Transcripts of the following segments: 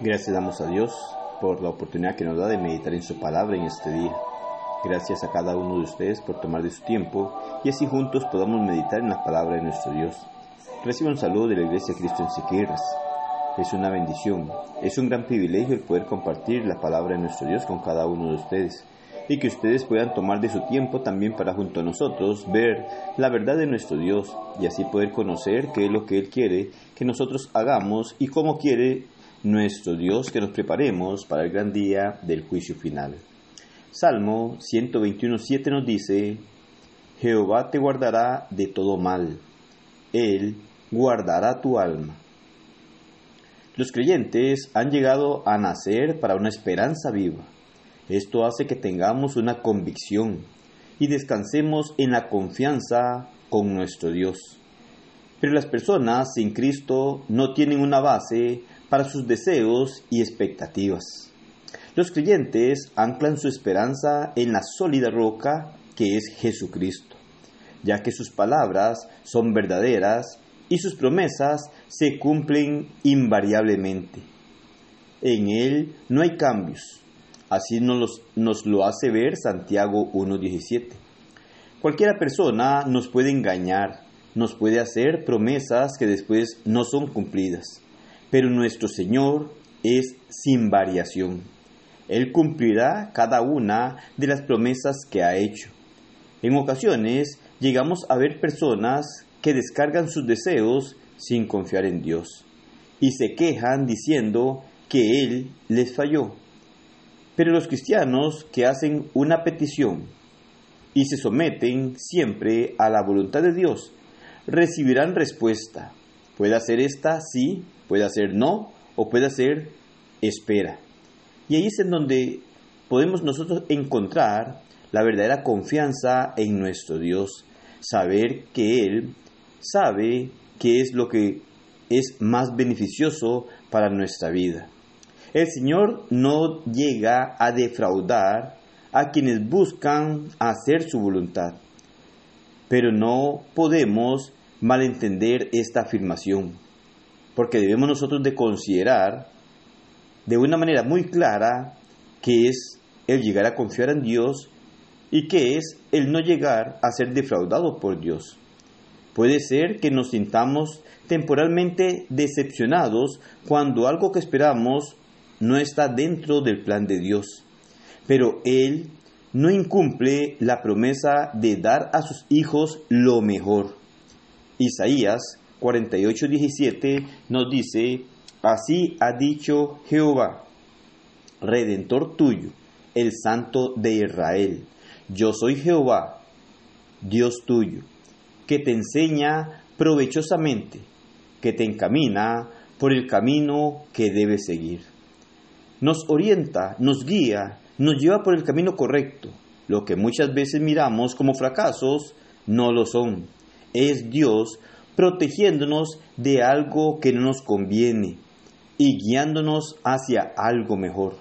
Gracias damos a Dios por la oportunidad que nos da de meditar en su palabra en este día. Gracias a cada uno de ustedes por tomar de su tiempo y así juntos podamos meditar en la palabra de nuestro Dios. Reciba un saludo de la Iglesia Cristo en Siquirres. Es una bendición, es un gran privilegio el poder compartir la palabra de nuestro Dios con cada uno de ustedes y que ustedes puedan tomar de su tiempo también para junto a nosotros ver la verdad de nuestro Dios y así poder conocer qué es lo que Él quiere que nosotros hagamos y cómo quiere nuestro Dios que nos preparemos para el gran día del juicio final. Salmo 121.7 nos dice, Jehová te guardará de todo mal, Él guardará tu alma. Los creyentes han llegado a nacer para una esperanza viva. Esto hace que tengamos una convicción y descansemos en la confianza con nuestro Dios. Pero las personas sin Cristo no tienen una base para sus deseos y expectativas. Los creyentes anclan su esperanza en la sólida roca que es Jesucristo, ya que sus palabras son verdaderas y sus promesas se cumplen invariablemente. En Él no hay cambios. Así nos, lo hace ver Santiago 1.17. Cualquiera persona nos puede engañar, nos puede hacer promesas que después no son cumplidas pero nuestro Señor es sin variación. Él cumplirá cada una de las promesas que ha hecho. En ocasiones llegamos a ver personas que descargan sus deseos sin confiar en Dios y se quejan diciendo que Él les falló. Pero los cristianos que hacen una petición y se someten siempre a la voluntad de Dios recibirán respuesta. Puede hacer esta sí Puede hacer no o puede hacer espera. Y ahí es en donde podemos nosotros encontrar la verdadera confianza en nuestro Dios, saber que Él sabe qué es lo que es más beneficioso para nuestra vida. El Señor no llega a defraudar a quienes buscan hacer su voluntad, pero no podemos malentender esta afirmación porque debemos nosotros de considerar de una manera muy clara que es el llegar a confiar en Dios y que es el no llegar a ser defraudado por Dios. Puede ser que nos sintamos temporalmente decepcionados cuando algo que esperamos no está dentro del plan de Dios, pero Él no incumple la promesa de dar a sus hijos lo mejor. Isaías 48:17 nos dice, así ha dicho Jehová, redentor tuyo, el santo de Israel. Yo soy Jehová, Dios tuyo, que te enseña provechosamente, que te encamina por el camino que debes seguir. Nos orienta, nos guía, nos lleva por el camino correcto. Lo que muchas veces miramos como fracasos, no lo son. Es Dios protegiéndonos de algo que no nos conviene y guiándonos hacia algo mejor.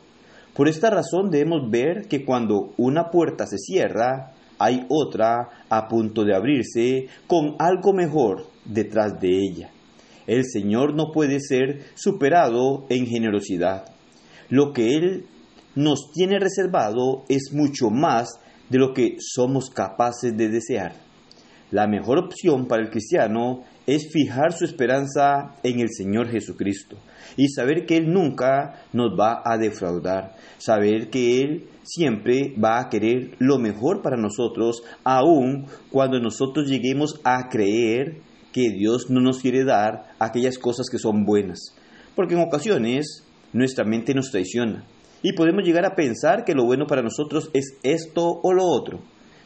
Por esta razón debemos ver que cuando una puerta se cierra, hay otra a punto de abrirse con algo mejor detrás de ella. El Señor no puede ser superado en generosidad. Lo que Él nos tiene reservado es mucho más de lo que somos capaces de desear. La mejor opción para el cristiano es fijar su esperanza en el Señor Jesucristo y saber que Él nunca nos va a defraudar, saber que Él siempre va a querer lo mejor para nosotros, aun cuando nosotros lleguemos a creer que Dios no nos quiere dar aquellas cosas que son buenas. Porque en ocasiones nuestra mente nos traiciona y podemos llegar a pensar que lo bueno para nosotros es esto o lo otro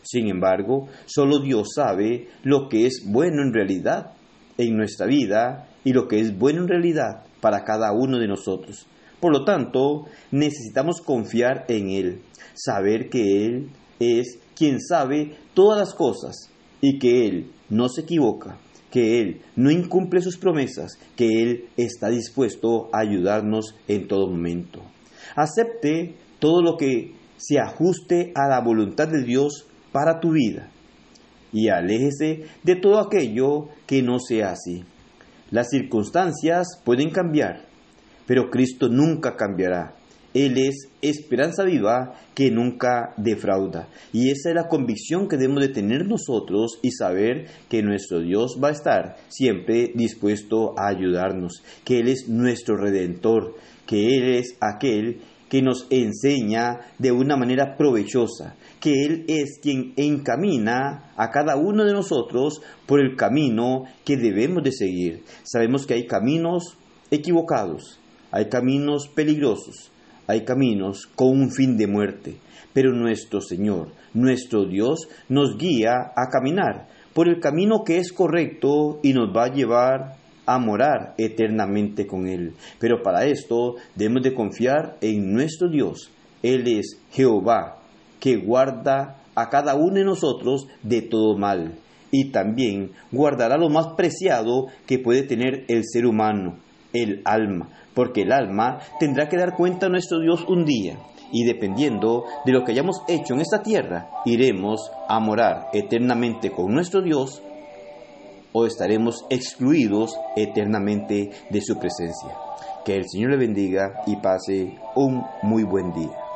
sin embargo, solo Dios sabe lo que es bueno en realidad en nuestra vida y lo que es bueno en realidad para cada uno de nosotros. Por lo tanto, necesitamos confiar en Él, saber que Él es quien sabe todas las cosas y que Él no se equivoca, que Él no incumple sus promesas, que Él está dispuesto a ayudarnos en todo momento. Acepte todo lo que se ajuste a la voluntad de Dios para tu vida y aléjese de todo aquello que no sea así. Las circunstancias pueden cambiar, pero Cristo nunca cambiará. Él es esperanza viva que nunca defrauda. Y esa es la convicción que debemos de tener nosotros y saber que nuestro Dios va a estar siempre dispuesto a ayudarnos, que Él es nuestro redentor, que Él es aquel que nos enseña de una manera provechosa, que Él es quien encamina a cada uno de nosotros por el camino que debemos de seguir. Sabemos que hay caminos equivocados, hay caminos peligrosos, hay caminos con un fin de muerte, pero nuestro Señor, nuestro Dios, nos guía a caminar por el camino que es correcto y nos va a llevar a morar eternamente con Él. Pero para esto debemos de confiar en nuestro Dios. Él es Jehová, que guarda a cada uno de nosotros de todo mal. Y también guardará lo más preciado que puede tener el ser humano, el alma porque el alma tendrá que dar cuenta a nuestro Dios un día, y dependiendo de lo que hayamos hecho en esta tierra, iremos a morar eternamente con nuestro Dios o estaremos excluidos eternamente de su presencia. Que el Señor le bendiga y pase un muy buen día.